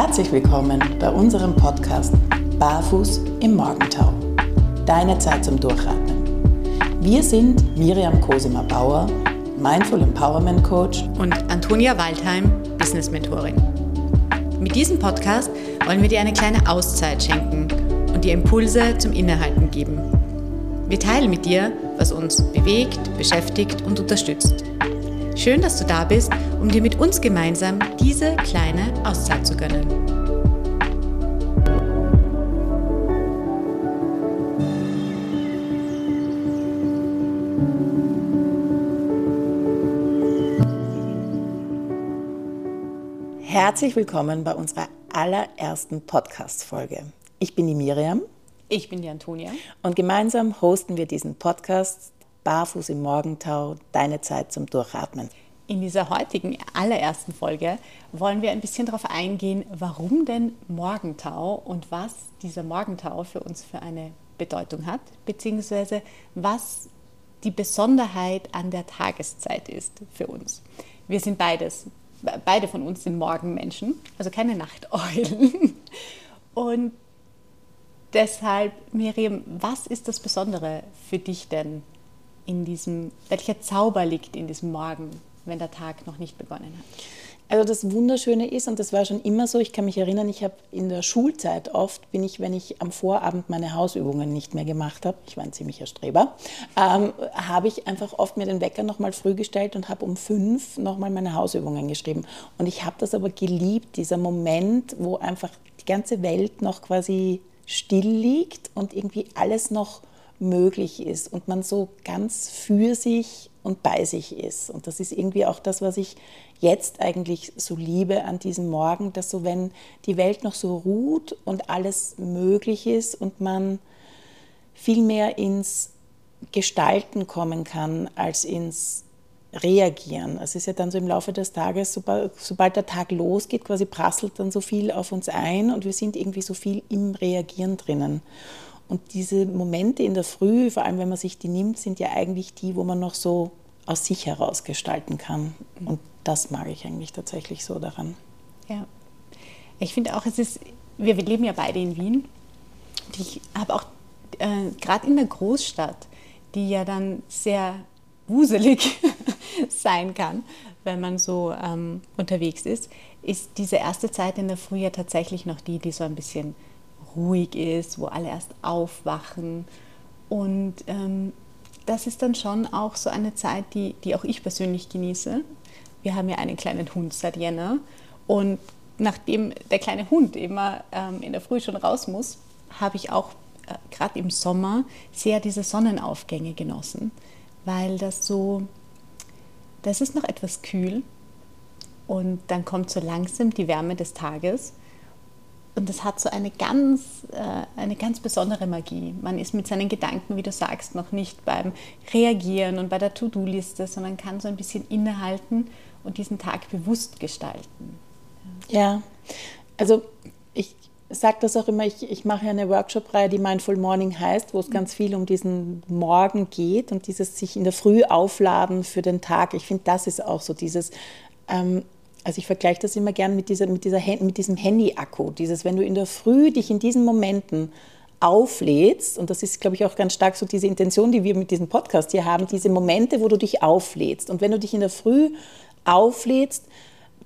Herzlich willkommen bei unserem Podcast Barfuß im Morgentau. Deine Zeit zum Durchatmen. Wir sind Miriam Cosima Bauer, Mindful Empowerment Coach und Antonia Waldheim, Business Mentorin. Mit diesem Podcast wollen wir dir eine kleine Auszeit schenken und dir Impulse zum Innehalten geben. Wir teilen mit dir, was uns bewegt, beschäftigt und unterstützt. Schön, dass du da bist, um dir mit uns gemeinsam diese kleine Auszeit zu gönnen. Herzlich willkommen bei unserer allerersten Podcast-Folge. Ich bin die Miriam. Ich bin die Antonia. Und gemeinsam hosten wir diesen Podcast Barfuß im Morgentau, deine Zeit zum Durchatmen. In dieser heutigen allerersten Folge wollen wir ein bisschen darauf eingehen, warum denn Morgentau und was dieser Morgentau für uns für eine Bedeutung hat, beziehungsweise was die Besonderheit an der Tageszeit ist für uns. Wir sind beides, beide von uns sind Morgenmenschen, also keine Nachteulen. Und deshalb, Miriam, was ist das Besondere für dich denn in diesem, welcher Zauber liegt in diesem Morgen, wenn der Tag noch nicht begonnen hat? Also das Wunderschöne ist, und das war schon immer so, ich kann mich erinnern, ich habe in der Schulzeit oft, bin ich, wenn ich am Vorabend meine Hausübungen nicht mehr gemacht habe, ich war ein ziemlicher Streber, ähm, habe ich einfach oft mir den Wecker nochmal früh gestellt und habe um fünf nochmal meine Hausübungen geschrieben. Und ich habe das aber geliebt, dieser Moment, wo einfach die ganze Welt noch quasi still liegt und irgendwie alles noch möglich ist und man so ganz für sich und bei sich ist. Und das ist irgendwie auch das, was ich jetzt eigentlich so liebe an diesem Morgen, dass so, wenn die Welt noch so ruht und alles möglich ist und man viel mehr ins Gestalten kommen kann als ins Reagieren. Es ist ja dann so im Laufe des Tages, sobald, der Tag losgeht, quasi prasselt dann so viel auf uns ein und wir sind irgendwie so viel im Reagieren drinnen. Und diese Momente in der Früh, vor allem wenn man sich die nimmt, sind ja eigentlich die, wo man noch so aus sich heraus gestalten kann. Und das mag ich eigentlich tatsächlich so daran. Ja. Ich finde auch, es ist, wir, wir leben ja beide in Wien. Und ich habe auch äh, gerade in der Großstadt, die ja dann sehr wuselig sein kann, wenn man so ähm, unterwegs ist, ist diese erste Zeit in der Früh ja tatsächlich noch die, die so ein bisschen ruhig ist, wo alle erst aufwachen. Und ähm, das ist dann schon auch so eine Zeit, die, die auch ich persönlich genieße. Wir haben ja einen kleinen Hund seit Jänner und nachdem der kleine Hund immer ähm, in der Früh schon raus muss, habe ich auch äh, gerade im Sommer sehr diese Sonnenaufgänge genossen, weil das so, das ist noch etwas kühl und dann kommt so langsam die Wärme des Tages und das hat so eine ganz, äh, eine ganz besondere Magie. Man ist mit seinen Gedanken, wie du sagst, noch nicht beim Reagieren und bei der To-Do-Liste, sondern kann so ein bisschen innehalten und diesen Tag bewusst gestalten. Ja, also ich sage das auch immer, ich, ich mache eine Workshop-Reihe, die Mindful Morning heißt, wo es ganz viel um diesen Morgen geht und dieses sich in der Früh aufladen für den Tag. Ich finde, das ist auch so dieses ähm, also ich vergleiche das immer gern mit, dieser, mit, dieser, mit diesem Handy-Akku. Dieses, wenn du in der Früh dich in diesen Momenten auflädst, und das ist, glaube ich, auch ganz stark so diese Intention, die wir mit diesem Podcast hier haben, diese Momente, wo du dich auflädst. Und wenn du dich in der Früh auflädst,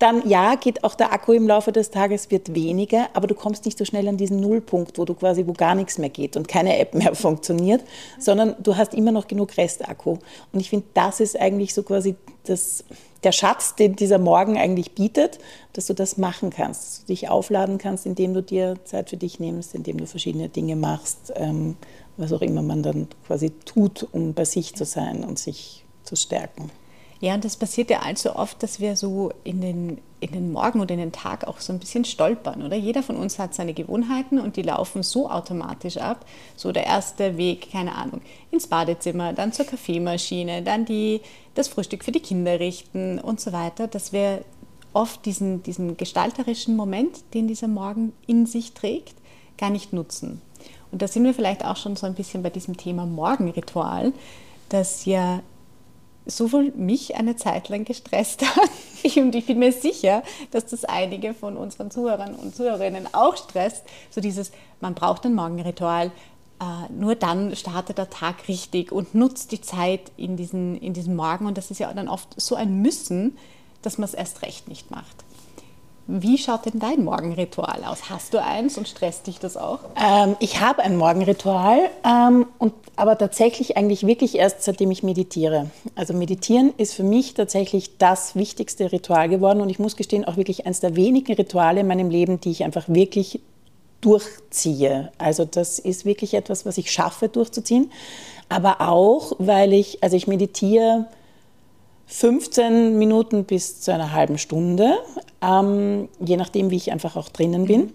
dann ja, geht auch der Akku im Laufe des Tages wird weniger, aber du kommst nicht so schnell an diesen Nullpunkt, wo du quasi, wo gar nichts mehr geht und keine App mehr funktioniert, sondern du hast immer noch genug Restakku. Und ich finde, das ist eigentlich so quasi das, der Schatz, den dieser Morgen eigentlich bietet, dass du das machen kannst, dass du dich aufladen kannst, indem du dir Zeit für dich nimmst, indem du verschiedene Dinge machst, ähm, was auch immer man dann quasi tut, um bei sich zu sein und sich zu stärken. Ja, und das passiert ja allzu oft, dass wir so in den, in den Morgen oder in den Tag auch so ein bisschen stolpern, oder? Jeder von uns hat seine Gewohnheiten und die laufen so automatisch ab. So der erste Weg, keine Ahnung, ins Badezimmer, dann zur Kaffeemaschine, dann die, das Frühstück für die Kinder richten und so weiter, dass wir oft diesen, diesen gestalterischen Moment, den dieser Morgen in sich trägt, gar nicht nutzen. Und da sind wir vielleicht auch schon so ein bisschen bei diesem Thema Morgenritual, dass ja sowohl mich eine Zeit lang gestresst hat. und ich bin mir sicher, dass das einige von unseren Zuhörern und Zuhörerinnen auch stresst. So dieses, man braucht ein Morgenritual, äh, nur dann startet der Tag richtig und nutzt die Zeit in diesen, in diesem Morgen. Und das ist ja dann oft so ein Müssen, dass man es erst recht nicht macht. Wie schaut denn dein Morgenritual aus? Hast du eins und stresst dich das auch? Ähm, ich habe ein Morgenritual, ähm, und, aber tatsächlich eigentlich wirklich erst seitdem ich meditiere. Also meditieren ist für mich tatsächlich das wichtigste Ritual geworden und ich muss gestehen, auch wirklich eines der wenigen Rituale in meinem Leben, die ich einfach wirklich durchziehe. Also das ist wirklich etwas, was ich schaffe durchzuziehen. Aber auch, weil ich, also ich meditiere 15 Minuten bis zu einer halben Stunde, ähm, je nachdem, wie ich einfach auch drinnen bin.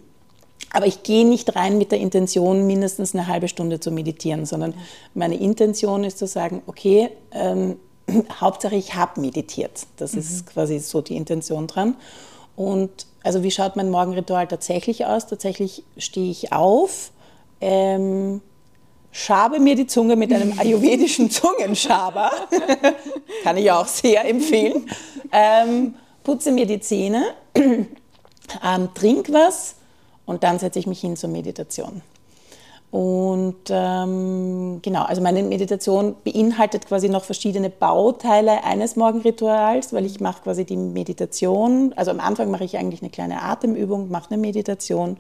Aber ich gehe nicht rein mit der Intention, mindestens eine halbe Stunde zu meditieren, sondern meine Intention ist zu sagen, okay, ähm, Hauptsache ich habe meditiert. Das mhm. ist quasi so die Intention dran. Und also wie schaut mein Morgenritual tatsächlich aus? Tatsächlich stehe ich auf, ähm, schabe mir die Zunge mit einem ayurvedischen Zungenschaber, kann ich auch sehr empfehlen, ähm, putze mir die Zähne, ähm, trink was und dann setze ich mich hin zur Meditation. Und ähm, genau, also meine Meditation beinhaltet quasi noch verschiedene Bauteile eines Morgenrituals, weil ich mache quasi die Meditation, also am Anfang mache ich eigentlich eine kleine Atemübung, mache eine Meditation,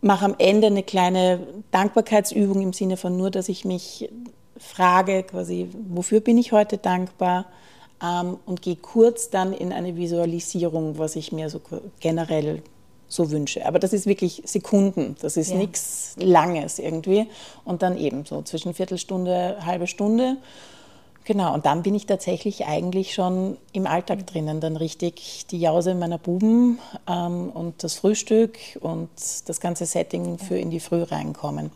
mache am Ende eine kleine Dankbarkeitsübung im Sinne von nur, dass ich mich frage, quasi, wofür bin ich heute dankbar ähm, und gehe kurz dann in eine Visualisierung, was ich mir so generell so wünsche. Aber das ist wirklich Sekunden, das ist ja. nichts Langes irgendwie. Und dann eben so zwischen Viertelstunde, halbe Stunde. Genau, und dann bin ich tatsächlich eigentlich schon im Alltag drinnen. Dann richtig die Jause meiner Buben ähm, und das Frühstück und das ganze Setting für in die Früh reinkommen.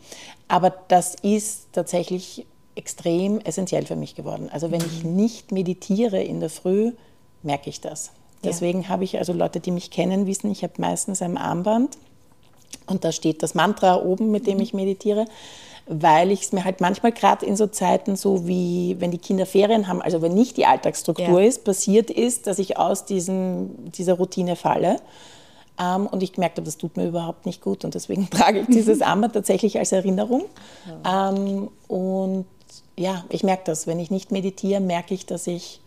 Aber das ist tatsächlich extrem essentiell für mich geworden. Also wenn ich mhm. nicht meditiere in der Früh, merke ich das. Deswegen habe ich, also Leute, die mich kennen, wissen, ich habe meistens ein Armband und da steht das Mantra oben, mit dem mhm. ich meditiere weil ich es mir halt manchmal gerade in so Zeiten, so wie wenn die Kinder Ferien haben, also wenn nicht die Alltagsstruktur ja. ist, passiert ist, dass ich aus diesem, dieser Routine falle. Ähm, und ich gemerkt habe, das tut mir überhaupt nicht gut. Und deswegen trage ich dieses Armband tatsächlich als Erinnerung. Ja. Ähm, und ja, ich merke das. Wenn ich nicht meditiere, merke ich, dass ich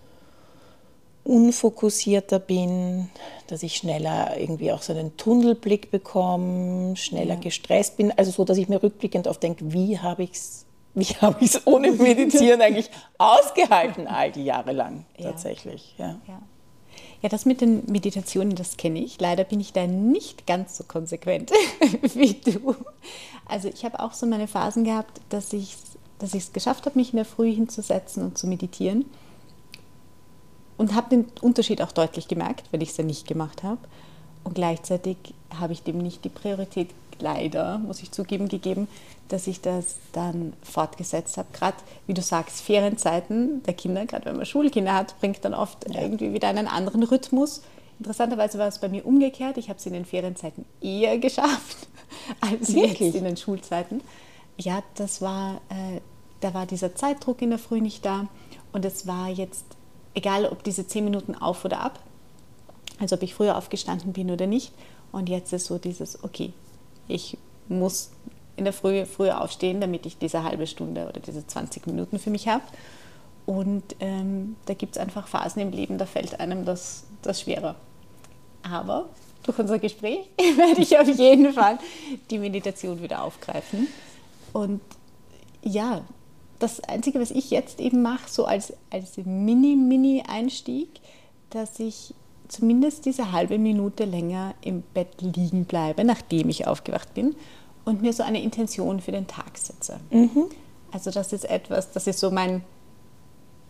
unfokussierter bin, dass ich schneller irgendwie auch so einen Tunnelblick bekomme, schneller ja. gestresst bin. Also so, dass ich mir rückblickend oft denke, wie habe ich es wie habe ich es ohne Meditieren eigentlich ausgehalten, all die Jahre lang tatsächlich. Ja. ja. Ja, das mit den Meditationen, das kenne ich. Leider bin ich da nicht ganz so konsequent wie du. Also ich habe auch so meine Phasen gehabt, dass ich es dass geschafft habe, mich in der Früh hinzusetzen und zu meditieren und habe den Unterschied auch deutlich gemerkt, weil ich es ja nicht gemacht habe. Und gleichzeitig habe ich dem nicht die Priorität, leider, muss ich zugeben, gegeben, dass ich das dann fortgesetzt habe. Gerade, wie du sagst, Ferienzeiten der Kinder, gerade wenn man Schulkinder hat, bringt dann oft ja. irgendwie wieder einen anderen Rhythmus. Interessanterweise war es bei mir umgekehrt. Ich habe es in den Ferienzeiten eher geschafft als Wirklich? jetzt in den Schulzeiten. Ja, das war, äh, da war dieser Zeitdruck in der Früh nicht da. Und es war jetzt egal ob diese zehn Minuten auf oder ab, also ob ich früher aufgestanden bin oder nicht. Und jetzt ist so dieses, okay, ich muss in der Früh früher aufstehen, damit ich diese halbe Stunde oder diese 20 Minuten für mich habe. Und ähm, da gibt es einfach Phasen im Leben, da fällt einem das, das schwerer. Aber durch unser Gespräch werde ich auf jeden Fall die Meditation wieder aufgreifen. Und ja, das Einzige, was ich jetzt eben mache, so als, als Mini-Mini-Einstieg, dass ich zumindest diese halbe Minute länger im Bett liegen bleibe, nachdem ich aufgewacht bin und mir so eine Intention für den Tag setze. Mhm. Also das ist etwas, das ist so mein,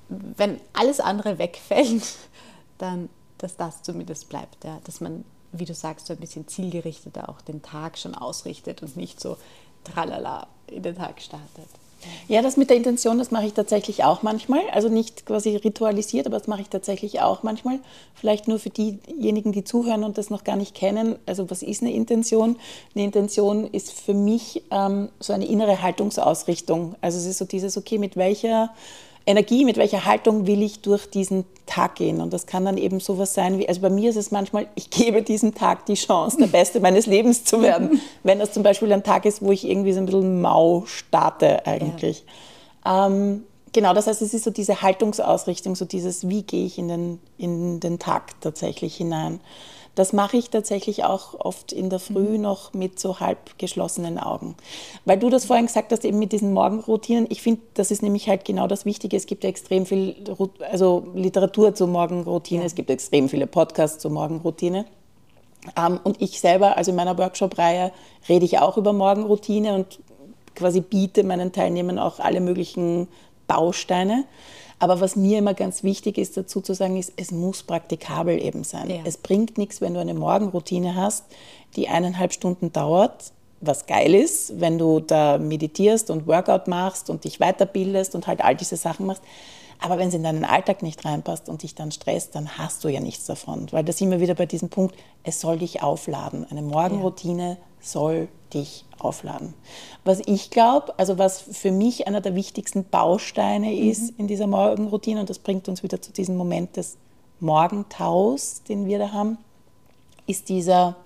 wenn alles andere wegfällt, dann, dass das zumindest bleibt, ja, dass man, wie du sagst, so ein bisschen zielgerichteter auch den Tag schon ausrichtet und nicht so tralala in den Tag startet. Ja, das mit der Intention, das mache ich tatsächlich auch manchmal. Also nicht quasi ritualisiert, aber das mache ich tatsächlich auch manchmal. Vielleicht nur für diejenigen, die zuhören und das noch gar nicht kennen. Also was ist eine Intention? Eine Intention ist für mich ähm, so eine innere Haltungsausrichtung. Also es ist so dieses, okay, mit welcher Energie, mit welcher Haltung will ich durch diesen Tag gehen. Und das kann dann eben sowas sein wie, also bei mir ist es manchmal, ich gebe diesem Tag die Chance, der Beste meines Lebens zu werden. Wenn das zum Beispiel ein Tag ist, wo ich irgendwie so ein bisschen mau starte eigentlich. Ja. Ähm, genau, das heißt, es ist so diese Haltungsausrichtung, so dieses, wie gehe ich in den, in den Tag tatsächlich hinein. Das mache ich tatsächlich auch oft in der Früh mhm. noch mit so halb geschlossenen Augen. Weil du das vorhin gesagt hast, eben mit diesen Morgenroutinen, ich finde, das ist nämlich halt genau das Wichtige. Es gibt ja extrem viel also Literatur zur Morgenroutine, ja. es gibt extrem viele Podcasts zur Morgenroutine. Ähm, und ich selber, also in meiner Workshop-Reihe, rede ich auch über Morgenroutine und quasi biete meinen Teilnehmern auch alle möglichen Bausteine. Aber was mir immer ganz wichtig ist, dazu zu sagen, ist, es muss praktikabel eben sein. Ja. Es bringt nichts, wenn du eine Morgenroutine hast, die eineinhalb Stunden dauert, was geil ist, wenn du da meditierst und Workout machst und dich weiterbildest und halt all diese Sachen machst. Aber wenn es in deinen Alltag nicht reinpasst und dich dann stresst, dann hast du ja nichts davon. Weil da sind wir wieder bei diesem Punkt, es soll dich aufladen. Eine Morgenroutine ja. soll dich aufladen. Was ich glaube, also was für mich einer der wichtigsten Bausteine mhm. ist in dieser Morgenroutine, und das bringt uns wieder zu diesem Moment des Morgentaus, den wir da haben, ist dieser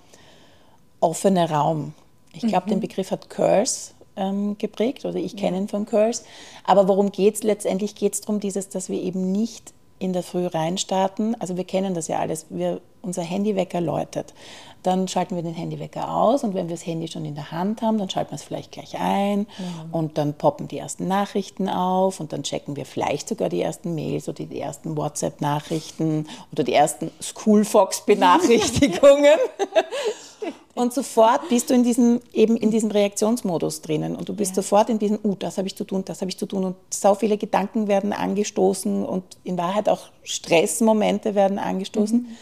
offene Raum. Ich glaube, mhm. den Begriff hat Curse ähm, geprägt oder ich kenne ihn von Curse. Aber worum geht es? Letztendlich geht es darum, dieses, dass wir eben nicht in der Früh reinstarten. Also wir kennen das ja alles. Wir, unser Handywecker läutet. Dann schalten wir den Handywecker aus und wenn wir das Handy schon in der Hand haben, dann schalten wir es vielleicht gleich ein mhm. und dann poppen die ersten Nachrichten auf und dann checken wir vielleicht sogar die ersten Mails oder die ersten WhatsApp-Nachrichten oder die ersten Schoolfox-Benachrichtigungen. Und sofort bist du in diesem, eben in diesem Reaktionsmodus drinnen und du bist ja. sofort in diesem, uh, das habe ich zu tun, das habe ich zu tun und so viele Gedanken werden angestoßen und in Wahrheit auch Stressmomente werden angestoßen, mhm.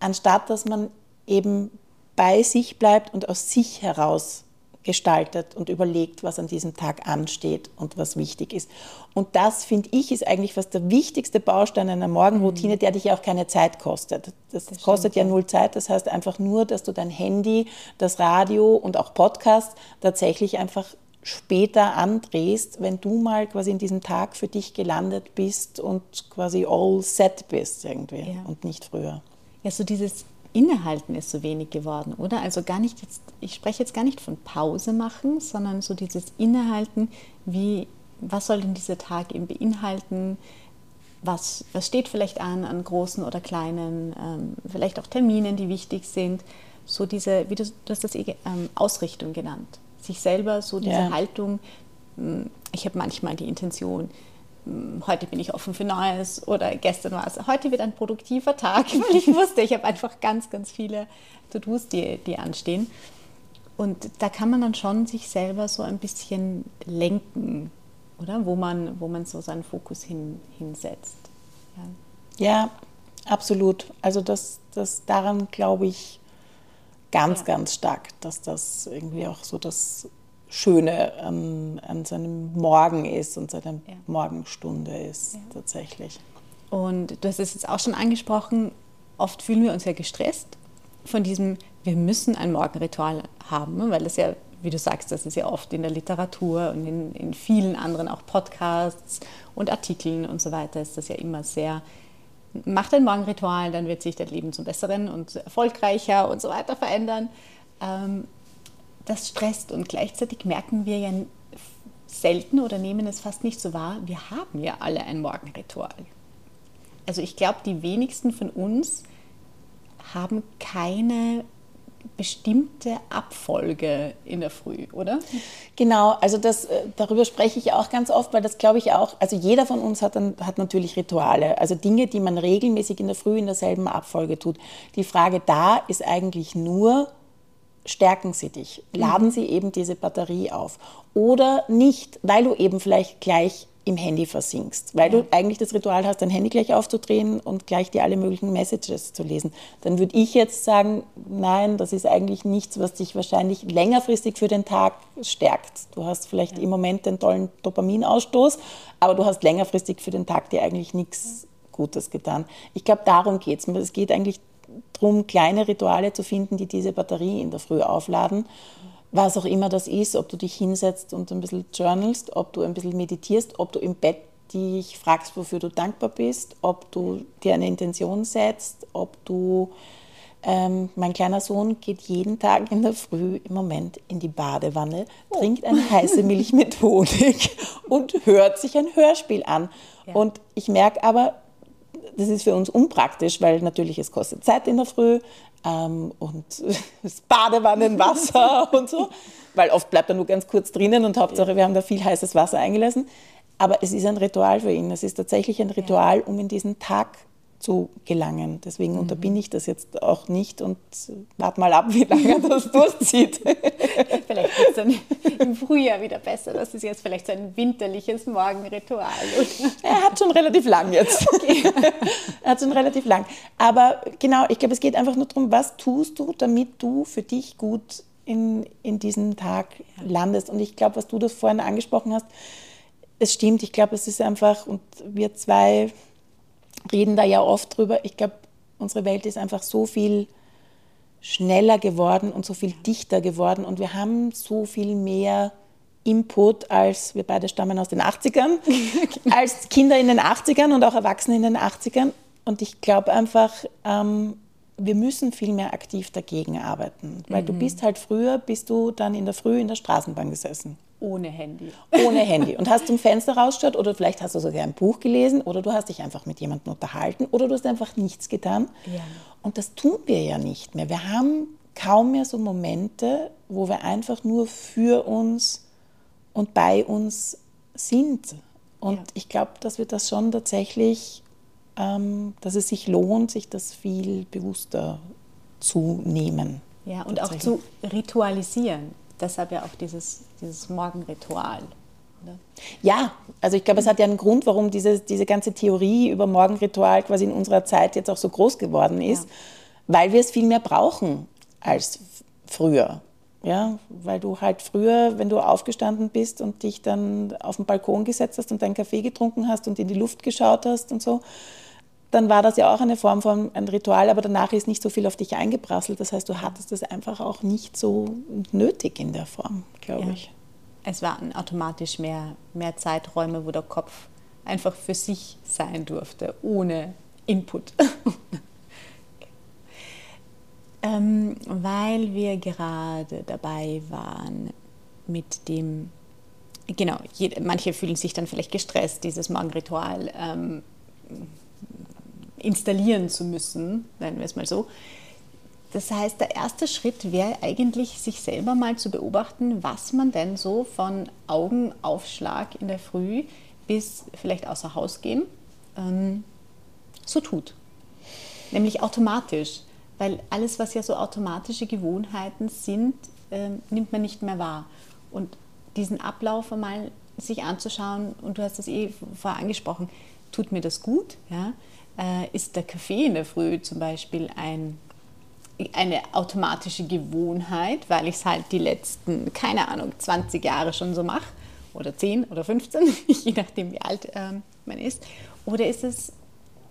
anstatt dass man eben bei sich bleibt und aus sich heraus gestaltet und überlegt, was an diesem Tag ansteht und was wichtig ist. Und das, finde ich, ist eigentlich fast der wichtigste Baustein einer Morgenroutine, mhm. der dich auch keine Zeit kostet. Das, das kostet stimmt, ja null Zeit. Das heißt einfach nur, dass du dein Handy, das Radio und auch Podcast tatsächlich einfach später andrehst, wenn du mal quasi in diesem Tag für dich gelandet bist und quasi all set bist irgendwie ja. und nicht früher. Ja, so dieses Innehalten ist so wenig geworden, oder? Also gar nicht jetzt, ich spreche jetzt gar nicht von Pause machen, sondern so dieses Innehalten, wie, was soll denn dieser Tag eben beinhalten? Was, was steht vielleicht an, an großen oder kleinen, ähm, vielleicht auch Terminen, die wichtig sind. So diese, wie du, du hast das eh, ähm, Ausrichtung genannt. Sich selber so diese ja. Haltung, hm, ich habe manchmal die Intention, heute bin ich offen für Neues oder gestern war es, heute wird ein produktiver Tag, weil ich wusste, ich habe einfach ganz, ganz viele To-Dos, die, die anstehen. Und da kann man dann schon sich selber so ein bisschen lenken, oder? Wo man, wo man so seinen Fokus hin, hinsetzt. Ja. ja, absolut. Also das, das daran glaube ich ganz, ja. ganz stark, dass das irgendwie auch so das Schöne an, an seinem Morgen ist und seiner ja. Morgenstunde ist ja. tatsächlich. Und du hast es jetzt auch schon angesprochen, oft fühlen wir uns ja gestresst von diesem, wir müssen ein Morgenritual haben, weil das ja, wie du sagst, das ist ja oft in der Literatur und in, in vielen anderen auch Podcasts und Artikeln und so weiter ist das ja immer sehr, macht ein Morgenritual, dann wird sich dein Leben zum Besseren und erfolgreicher und so weiter verändern. Ähm, das stresst und gleichzeitig merken wir ja selten oder nehmen es fast nicht so wahr, wir haben ja alle ein Morgenritual. Also ich glaube, die wenigsten von uns haben keine bestimmte Abfolge in der Früh, oder? Genau, also das, äh, darüber spreche ich auch ganz oft, weil das glaube ich auch, also jeder von uns hat, dann, hat natürlich Rituale, also Dinge, die man regelmäßig in der Früh in derselben Abfolge tut. Die Frage da ist eigentlich nur, stärken sie dich, laden sie eben diese Batterie auf. Oder nicht, weil du eben vielleicht gleich im Handy versinkst, weil ja. du eigentlich das Ritual hast, dein Handy gleich aufzudrehen und gleich dir alle möglichen Messages zu lesen. Dann würde ich jetzt sagen, nein, das ist eigentlich nichts, was dich wahrscheinlich längerfristig für den Tag stärkt. Du hast vielleicht ja. im Moment den tollen Dopaminausstoß, aber du hast längerfristig für den Tag dir eigentlich nichts Gutes getan. Ich glaube, darum geht es. Es geht eigentlich darum, kleine Rituale zu finden, die diese Batterie in der Früh aufladen. Was auch immer das ist, ob du dich hinsetzt und ein bisschen journalst, ob du ein bisschen meditierst, ob du im Bett dich fragst, wofür du dankbar bist, ob du dir eine Intention setzt, ob du ähm, mein kleiner Sohn geht jeden Tag in der Früh im Moment in die Badewanne, oh. trinkt eine heiße Milch mit Honig und hört sich ein Hörspiel an. Ja. Und ich merke aber, das ist für uns unpraktisch, weil natürlich es kostet Zeit in der Früh ähm, und das Badewannenwasser und so, weil oft bleibt er nur ganz kurz drinnen und Hauptsache wir haben da viel heißes Wasser eingelassen. Aber es ist ein Ritual für ihn. Es ist tatsächlich ein Ritual, um in diesen Tag zu gelangen. Deswegen mhm. unterbinde ich das jetzt auch nicht und warte mal ab, wie lange das durchzieht. vielleicht wird es dann im Frühjahr wieder besser. Das ist jetzt vielleicht so ein winterliches Morgenritual. er hat schon relativ lang jetzt. Okay. er hat schon relativ lang. Aber genau, ich glaube, es geht einfach nur darum, was tust du, damit du für dich gut in, in diesen Tag landest. Und ich glaube, was du das vorhin angesprochen hast, es stimmt. Ich glaube, es ist einfach, und wir zwei reden da ja oft drüber. Ich glaube, unsere Welt ist einfach so viel schneller geworden und so viel dichter geworden und wir haben so viel mehr Input als wir beide stammen aus den 80ern, als Kinder in den 80ern und auch Erwachsene in den 80ern. Und ich glaube einfach, ähm, wir müssen viel mehr aktiv dagegen arbeiten, weil mhm. du bist halt früher, bist du dann in der Früh in der Straßenbahn gesessen. Ohne Handy. Ohne Handy. Und hast zum Fenster rausgeschaut oder vielleicht hast du sogar ein Buch gelesen oder du hast dich einfach mit jemandem unterhalten oder du hast einfach nichts getan. Ja. Und das tun wir ja nicht mehr. Wir haben kaum mehr so Momente, wo wir einfach nur für uns und bei uns sind. Und ja. ich glaube, dass wir das schon tatsächlich, ähm, dass es sich lohnt, sich das viel bewusster zu nehmen. Ja, und auch zu ritualisieren deshalb ja auch dieses, dieses Morgenritual. Oder? Ja, also ich glaube, es hat ja einen Grund, warum diese, diese ganze Theorie über Morgenritual quasi in unserer Zeit jetzt auch so groß geworden ist, ja. weil wir es viel mehr brauchen als früher. Ja, weil du halt früher, wenn du aufgestanden bist und dich dann auf den Balkon gesetzt hast und deinen Kaffee getrunken hast und in die Luft geschaut hast und so, dann war das ja auch eine Form von ein Ritual, aber danach ist nicht so viel auf dich eingeprasselt. Das heißt, du hattest es einfach auch nicht so nötig in der Form, glaube ja. ich. Es waren automatisch mehr, mehr Zeiträume, wo der Kopf einfach für sich sein durfte, ohne Input. ähm, weil wir gerade dabei waren mit dem, genau, jede, manche fühlen sich dann vielleicht gestresst, dieses Morgenritual. Ähm, installieren zu müssen, nennen wir es mal so. Das heißt, der erste Schritt wäre eigentlich, sich selber mal zu beobachten, was man denn so von Augenaufschlag in der Früh bis vielleicht außer Haus gehen ähm, so tut. Nämlich automatisch, weil alles, was ja so automatische Gewohnheiten sind, äh, nimmt man nicht mehr wahr. Und diesen Ablauf einmal sich anzuschauen, und du hast das eh vorher angesprochen, tut mir das gut? Ja? Äh, ist der Kaffee in der Früh zum Beispiel ein, eine automatische Gewohnheit, weil ich es halt die letzten, keine Ahnung, 20 Jahre schon so mache oder 10 oder 15, je nachdem wie alt ähm, man ist. Oder ist es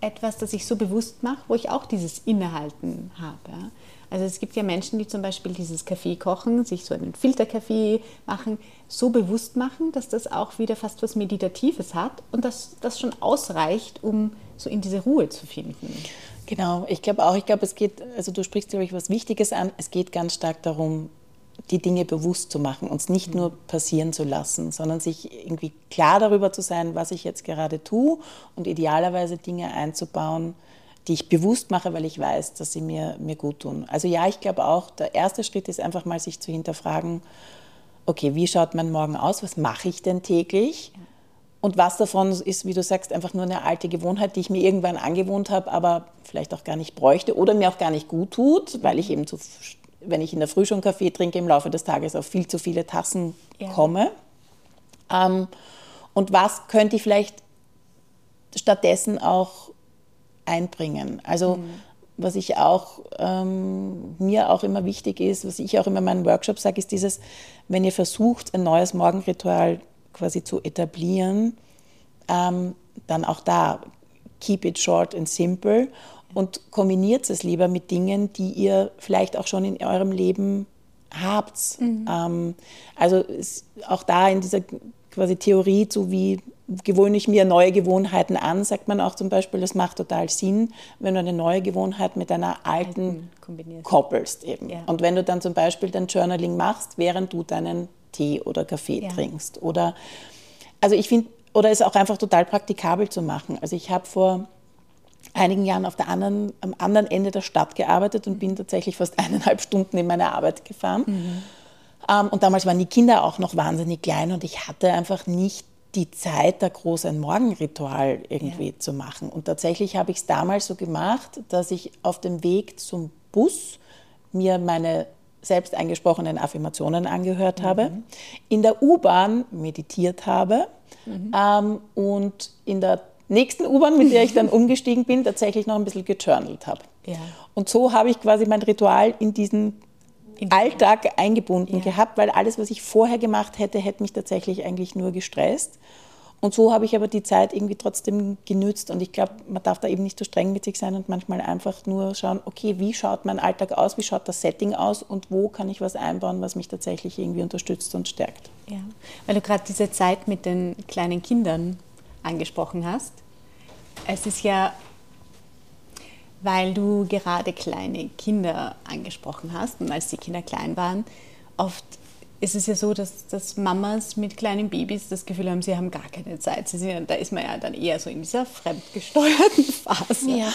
etwas, das ich so bewusst mache, wo ich auch dieses Innehalten habe. Ja? Also es gibt ja Menschen, die zum Beispiel dieses Kaffee kochen, sich so einen Filterkaffee machen, so bewusst machen, dass das auch wieder fast was Meditatives hat und dass das schon ausreicht, um so in diese Ruhe zu finden. Genau, ich glaube auch, ich glaube, es geht, also du sprichst, glaube ich, was Wichtiges an. Es geht ganz stark darum, die Dinge bewusst zu machen, uns nicht mhm. nur passieren zu lassen, sondern sich irgendwie klar darüber zu sein, was ich jetzt gerade tue und idealerweise Dinge einzubauen, die ich bewusst mache, weil ich weiß, dass sie mir, mir gut tun. Also ja, ich glaube auch, der erste Schritt ist einfach mal sich zu hinterfragen, okay, wie schaut mein Morgen aus? Was mache ich denn täglich? Und was davon ist, wie du sagst, einfach nur eine alte Gewohnheit, die ich mir irgendwann angewohnt habe, aber vielleicht auch gar nicht bräuchte oder mir auch gar nicht gut tut, weil ich eben zu, wenn ich in der Früh schon Kaffee trinke, im Laufe des Tages auf viel zu viele Tassen ja. komme. Ähm, und was könnte ich vielleicht stattdessen auch einbringen? Also mhm. was ich auch, ähm, mir auch immer wichtig ist, was ich auch immer in meinen Workshops sage, ist dieses, wenn ihr versucht, ein neues Morgenritual quasi zu etablieren, ähm, dann auch da keep it short and simple und kombiniert es lieber mit Dingen, die ihr vielleicht auch schon in eurem Leben habt. Mhm. Ähm, also auch da in dieser quasi Theorie zu, wie gewöhne ich mir neue Gewohnheiten an, sagt man auch zum Beispiel, das macht total Sinn, wenn du eine neue Gewohnheit mit einer alten, koppelst eben. Ja. Und wenn du dann zum Beispiel dein Journaling machst, während du deinen Tee oder Kaffee ja. trinkst. Oder also ich finde, oder es auch einfach total praktikabel zu machen. Also ich habe vor einigen Jahren auf der anderen, am anderen Ende der Stadt gearbeitet und bin tatsächlich fast eineinhalb Stunden in meine Arbeit gefahren. Mhm. Ähm, und damals waren die Kinder auch noch wahnsinnig klein und ich hatte einfach nicht die Zeit, da groß ein Morgenritual irgendwie ja. zu machen. Und tatsächlich habe ich es damals so gemacht, dass ich auf dem Weg zum Bus mir meine selbst eingesprochenen Affirmationen angehört mhm. habe, in der U-Bahn meditiert habe mhm. ähm, und in der nächsten U-Bahn, mit der ich dann umgestiegen bin, tatsächlich noch ein bisschen gejournalt habe. Ja. Und so habe ich quasi mein Ritual in diesen in Alltag eingebunden ja. gehabt, weil alles, was ich vorher gemacht hätte, hätte mich tatsächlich eigentlich nur gestresst. Und so habe ich aber die Zeit irgendwie trotzdem genützt. Und ich glaube, man darf da eben nicht so streng mit sich sein und manchmal einfach nur schauen, okay, wie schaut mein Alltag aus, wie schaut das Setting aus und wo kann ich was einbauen, was mich tatsächlich irgendwie unterstützt und stärkt. Ja, weil du gerade diese Zeit mit den kleinen Kindern angesprochen hast. Es ist ja, weil du gerade kleine Kinder angesprochen hast und als die Kinder klein waren, oft ist es ja so, dass, dass Mamas mit kleinen Babys das Gefühl haben, sie haben gar keine Zeit. Sie sind, da ist man ja dann eher so in dieser fremdgesteuerten Phase. Ja.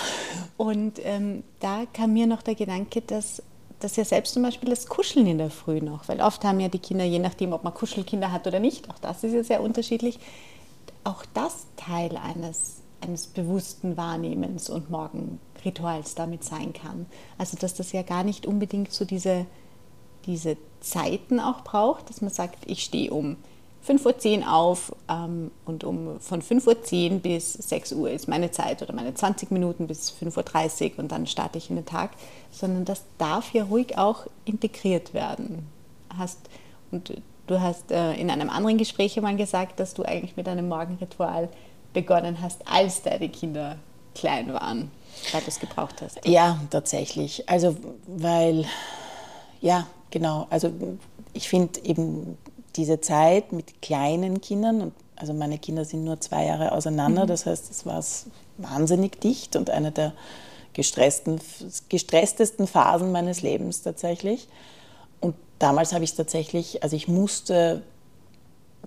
Und ähm, da kam mir noch der Gedanke, dass, dass ja selbst zum Beispiel das Kuscheln in der Früh noch, weil oft haben ja die Kinder, je nachdem, ob man Kuschelkinder hat oder nicht, auch das ist ja sehr unterschiedlich, auch das Teil eines, eines bewussten Wahrnehmens und Morgenrituals damit sein kann. Also dass das ja gar nicht unbedingt so diese diese Zeiten auch braucht, dass man sagt, ich stehe um 5.10 Uhr auf ähm, und um von 5.10 Uhr bis 6 Uhr ist meine Zeit oder meine 20 Minuten bis 5.30 Uhr und dann starte ich in den Tag, sondern das darf ja ruhig auch integriert werden. Hast, und du hast äh, in einem anderen Gespräch mal gesagt, dass du eigentlich mit einem Morgenritual begonnen hast, als deine Kinder klein waren, weil du es gebraucht hast. Ja, tatsächlich. Also, weil, ja, genau. Also ich finde eben diese Zeit mit kleinen Kindern, und also meine Kinder sind nur zwei Jahre auseinander, mhm. das heißt, es war wahnsinnig dicht und eine der gestresstesten Phasen meines Lebens tatsächlich. Und damals habe ich es tatsächlich, also ich musste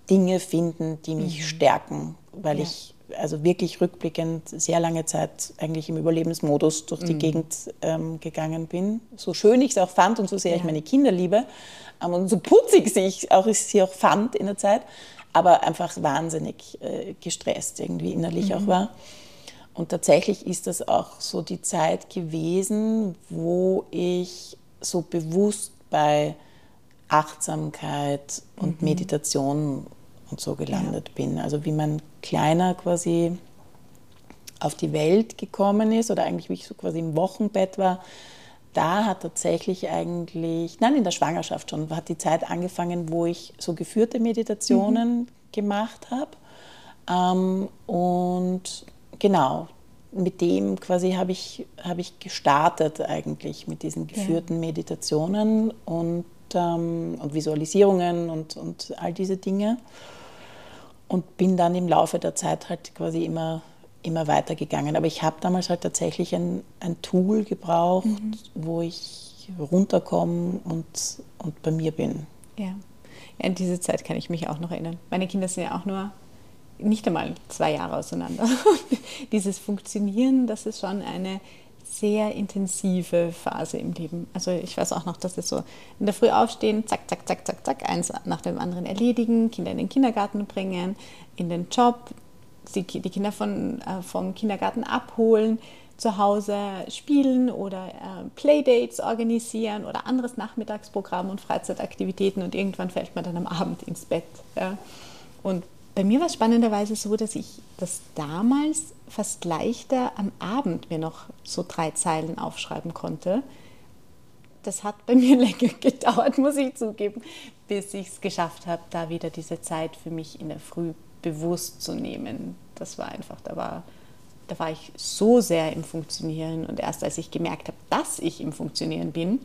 Dinge finden, die mich mhm. stärken, weil ja. ich also wirklich rückblickend sehr lange Zeit eigentlich im Überlebensmodus durch die mhm. Gegend ähm, gegangen bin. So schön ich es auch fand und so sehr ja. ich meine Kinder liebe ähm, und so putzig ich auch, ich sie auch fand in der Zeit, aber einfach wahnsinnig äh, gestresst irgendwie innerlich mhm. auch war. Und tatsächlich ist das auch so die Zeit gewesen, wo ich so bewusst bei Achtsamkeit und mhm. Meditation und so gelandet ja. bin. Also wie mein Kleiner quasi auf die Welt gekommen ist oder eigentlich wie ich so quasi im Wochenbett war, da hat tatsächlich eigentlich, nein, in der Schwangerschaft schon, hat die Zeit angefangen, wo ich so geführte Meditationen mhm. gemacht habe. Ähm, und genau, mit dem quasi habe ich, hab ich gestartet eigentlich mit diesen geführten ja. Meditationen und, ähm, und Visualisierungen und, und all diese Dinge und bin dann im Laufe der Zeit halt quasi immer, immer weitergegangen. Aber ich habe damals halt tatsächlich ein, ein Tool gebraucht, mhm. wo ich runterkomme und, und bei mir bin. Ja. ja, an diese Zeit kann ich mich auch noch erinnern. Meine Kinder sind ja auch nur nicht einmal zwei Jahre auseinander. Dieses Funktionieren, das ist schon eine sehr intensive Phase im Leben. Also ich weiß auch noch, dass es so in der Früh aufstehen, zack, zack, zack, zack, zack, eins nach dem anderen erledigen, Kinder in den Kindergarten bringen, in den Job, die, die Kinder von, äh, vom Kindergarten abholen, zu Hause spielen oder äh, Playdates organisieren oder anderes Nachmittagsprogramm und Freizeitaktivitäten und irgendwann fällt man dann am Abend ins Bett. Ja. Und bei mir war es spannenderweise so, dass ich das damals fast leichter am Abend mir noch so drei Zeilen aufschreiben konnte. Das hat bei mir länger gedauert, muss ich zugeben, bis ich es geschafft habe, da wieder diese Zeit für mich in der Früh bewusst zu nehmen. Das war einfach, da war, da war ich so sehr im Funktionieren und erst als ich gemerkt habe, dass ich im Funktionieren bin,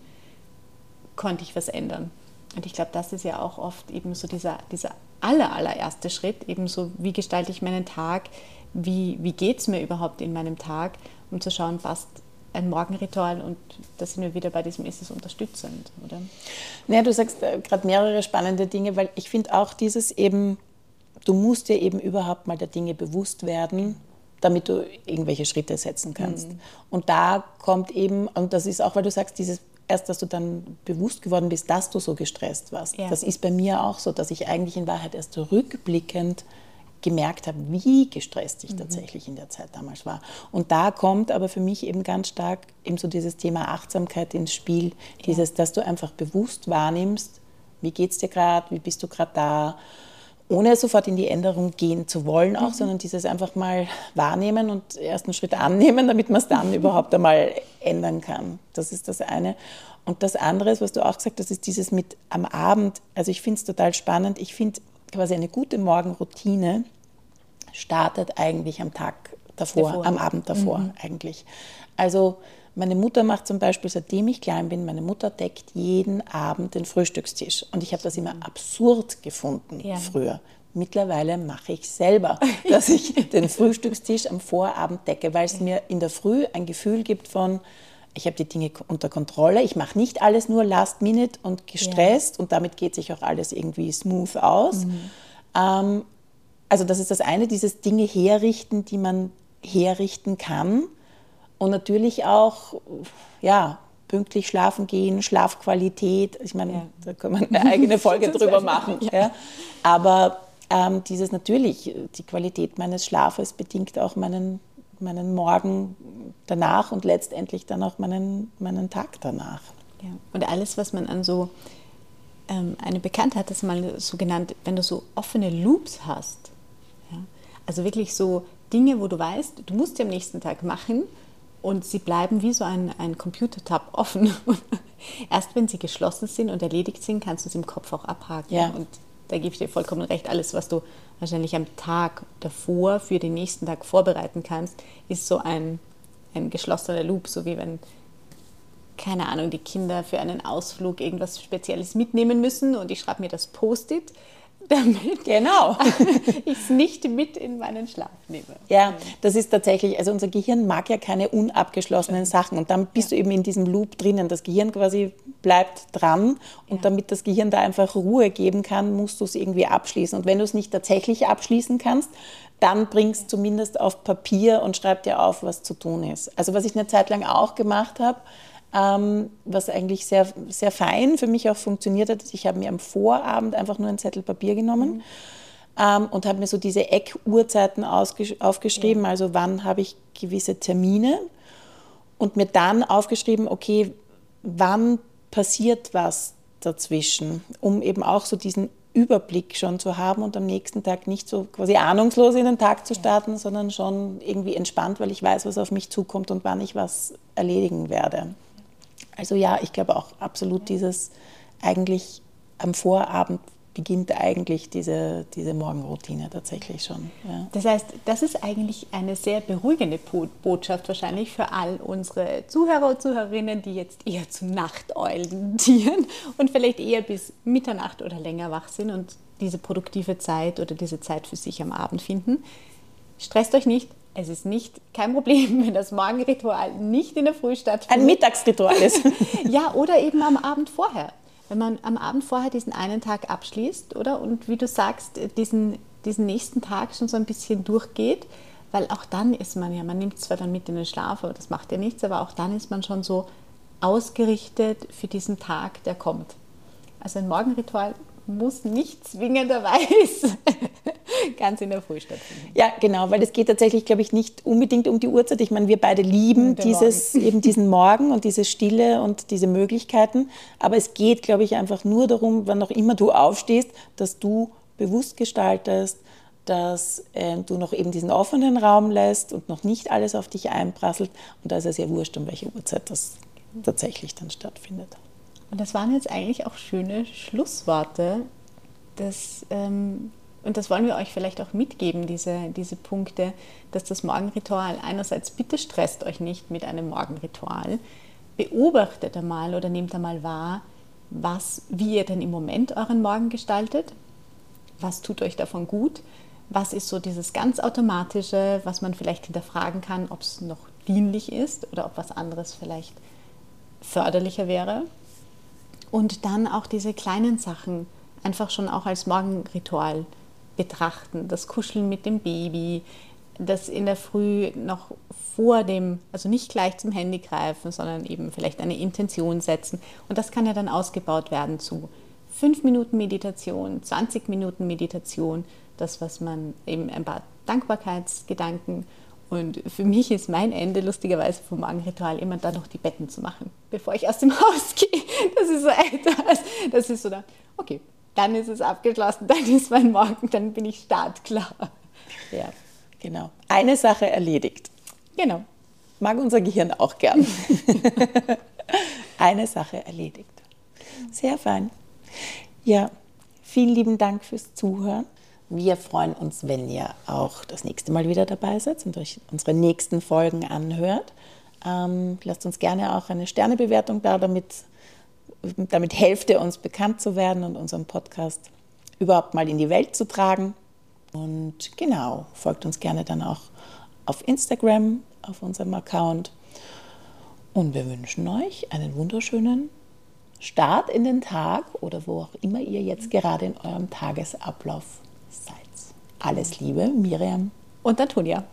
konnte ich was ändern. Und ich glaube, das ist ja auch oft eben so dieser, dieser aller, allererste Schritt, eben so, wie gestalte ich meinen Tag, wie, wie geht es mir überhaupt in meinem Tag, um zu schauen, passt ein Morgenritual und da sind wir wieder bei diesem, ist es unterstützend, oder? Naja, du sagst äh, gerade mehrere spannende Dinge, weil ich finde auch dieses eben, du musst dir eben überhaupt mal der Dinge bewusst werden, damit du irgendwelche Schritte setzen kannst. Mhm. Und da kommt eben, und das ist auch, weil du sagst, dieses erst, dass du dann bewusst geworden bist, dass du so gestresst warst. Ja. Das ist bei mir auch so, dass ich eigentlich in Wahrheit erst rückblickend gemerkt habe, wie gestresst ich mhm. tatsächlich in der Zeit damals war. Und da kommt aber für mich eben ganz stark eben so dieses Thema Achtsamkeit ins Spiel, dieses, dass du einfach bewusst wahrnimmst, wie geht es dir gerade, wie bist du gerade da, ohne sofort in die Änderung gehen zu wollen auch, mhm. sondern dieses einfach mal wahrnehmen und ersten Schritt annehmen, damit man es dann überhaupt einmal ändern kann. Das ist das eine. Und das andere ist, was du auch gesagt hast, ist dieses mit am Abend. Also ich finde es total spannend. Ich finde quasi eine gute Morgenroutine startet eigentlich am Tag davor, davor. am Abend davor mhm. eigentlich. Also meine Mutter macht zum Beispiel, seitdem ich klein bin, meine Mutter deckt jeden Abend den Frühstückstisch. Und ich habe das immer absurd gefunden ja. früher. Mittlerweile mache ich selber, dass ich den Frühstückstisch am Vorabend decke, weil es mir in der Früh ein Gefühl gibt von, ich habe die Dinge unter Kontrolle, ich mache nicht alles nur last minute und gestresst ja. und damit geht sich auch alles irgendwie smooth aus. Mhm. Ähm, also das ist das eine, dieses Dinge herrichten, die man herrichten kann. Und natürlich auch, ja, pünktlich schlafen gehen, Schlafqualität. Ich meine, ja. da kann man eine eigene Folge drüber machen. Ja. Aber ähm, dieses natürlich, die Qualität meines Schlafes bedingt auch meinen, meinen Morgen danach und letztendlich dann auch meinen, meinen Tag danach. Ja. Und alles, was man an so, ähm, eine Bekannte hat das mal so genannt, wenn du so offene Loops hast, also wirklich so Dinge, wo du weißt, du musst sie am nächsten Tag machen und sie bleiben wie so ein, ein Computer-Tab offen. Erst wenn sie geschlossen sind und erledigt sind, kannst du sie im Kopf auch abhaken. Ja. Und da gebe ich dir vollkommen recht. Alles, was du wahrscheinlich am Tag davor für den nächsten Tag vorbereiten kannst, ist so ein, ein geschlossener Loop, so wie wenn keine Ahnung, die Kinder für einen Ausflug irgendwas Spezielles mitnehmen müssen und ich schreibe mir das Post-it damit genau. ich es nicht mit in meinen Schlaf nehme. Ja, das ist tatsächlich, also unser Gehirn mag ja keine unabgeschlossenen Sachen und dann bist ja. du eben in diesem Loop drinnen. Das Gehirn quasi bleibt dran und ja. damit das Gehirn da einfach Ruhe geben kann, musst du es irgendwie abschließen. Und wenn du es nicht tatsächlich abschließen kannst, dann bringst zumindest auf Papier und schreib dir auf, was zu tun ist. Also was ich eine Zeit lang auch gemacht habe, ähm, was eigentlich sehr, sehr fein für mich auch funktioniert hat. Ich habe mir am Vorabend einfach nur einen Zettel Papier genommen. Mhm. Ähm, und habe mir so diese Eckuhrzeiten aufgeschrieben, ja. also wann habe ich gewisse Termine und mir dann aufgeschrieben, okay, wann passiert was dazwischen, um eben auch so diesen Überblick schon zu haben und am nächsten Tag nicht so quasi ahnungslos in den Tag zu starten, ja. sondern schon irgendwie entspannt, weil ich weiß, was auf mich zukommt und wann ich was erledigen werde. Also ja, ich glaube auch absolut dieses eigentlich am Vorabend beginnt eigentlich diese, diese Morgenroutine tatsächlich schon. Ja. Das heißt, das ist eigentlich eine sehr beruhigende Botschaft wahrscheinlich für all unsere Zuhörer und Zuhörerinnen, die jetzt eher zu Nachteulen dienen und vielleicht eher bis Mitternacht oder länger wach sind und diese produktive Zeit oder diese Zeit für sich am Abend finden. Stresst euch nicht, es ist nicht kein Problem, wenn das Morgenritual nicht in der Früh stattfindet. Ein Mittagsritual ist. ja, oder eben am Abend vorher. Wenn man am Abend vorher diesen einen Tag abschließt, oder? Und wie du sagst, diesen, diesen nächsten Tag schon so ein bisschen durchgeht, weil auch dann ist man ja, man nimmt zwar dann mit in den Schlaf, aber das macht ja nichts, aber auch dann ist man schon so ausgerichtet für diesen Tag, der kommt. Also ein Morgenritual muss nicht zwingenderweise ganz in der Früh stattfinden. Ja, genau, weil es geht tatsächlich, glaube ich, nicht unbedingt um die Uhrzeit. Ich meine, wir beide lieben dieses, eben diesen Morgen und diese Stille und diese Möglichkeiten. Aber es geht, glaube ich, einfach nur darum, wann auch immer du aufstehst, dass du bewusst gestaltest, dass äh, du noch eben diesen offenen Raum lässt und noch nicht alles auf dich einprasselt. Und da ist es ja wurscht, um welche Uhrzeit das tatsächlich dann stattfindet. Und das waren jetzt eigentlich auch schöne Schlussworte. Das, ähm, und das wollen wir euch vielleicht auch mitgeben, diese, diese Punkte, dass das Morgenritual einerseits, bitte stresst euch nicht mit einem Morgenritual, beobachtet einmal oder nehmt einmal wahr, was, wie ihr denn im Moment euren Morgen gestaltet. Was tut euch davon gut? Was ist so dieses ganz automatische, was man vielleicht hinterfragen kann, ob es noch dienlich ist oder ob was anderes vielleicht förderlicher wäre? Und dann auch diese kleinen Sachen einfach schon auch als Morgenritual betrachten. Das Kuscheln mit dem Baby, das in der Früh noch vor dem, also nicht gleich zum Handy greifen, sondern eben vielleicht eine Intention setzen. Und das kann ja dann ausgebaut werden zu 5 Minuten Meditation, 20 Minuten Meditation, das, was man eben ein paar Dankbarkeitsgedanken und für mich ist mein Ende lustigerweise vom Morgenritual immer dann noch die Betten zu machen, bevor ich aus dem Haus gehe. Das ist so etwas, das ist so da, okay, dann ist es abgeschlossen, dann ist mein Morgen, dann bin ich startklar. Ja, genau. Eine Sache erledigt. Genau. Mag unser Gehirn auch gern. Eine Sache erledigt. Sehr fein. Ja, vielen lieben Dank fürs Zuhören. Wir freuen uns, wenn ihr auch das nächste Mal wieder dabei seid und euch unsere nächsten Folgen anhört. Ähm, lasst uns gerne auch eine Sternebewertung da, damit, damit helft ihr uns bekannt zu werden und unseren Podcast überhaupt mal in die Welt zu tragen. Und genau, folgt uns gerne dann auch auf Instagram, auf unserem Account. Und wir wünschen euch einen wunderschönen Start in den Tag oder wo auch immer ihr jetzt gerade in eurem Tagesablauf seid. Alles Liebe, Miriam und Antonia.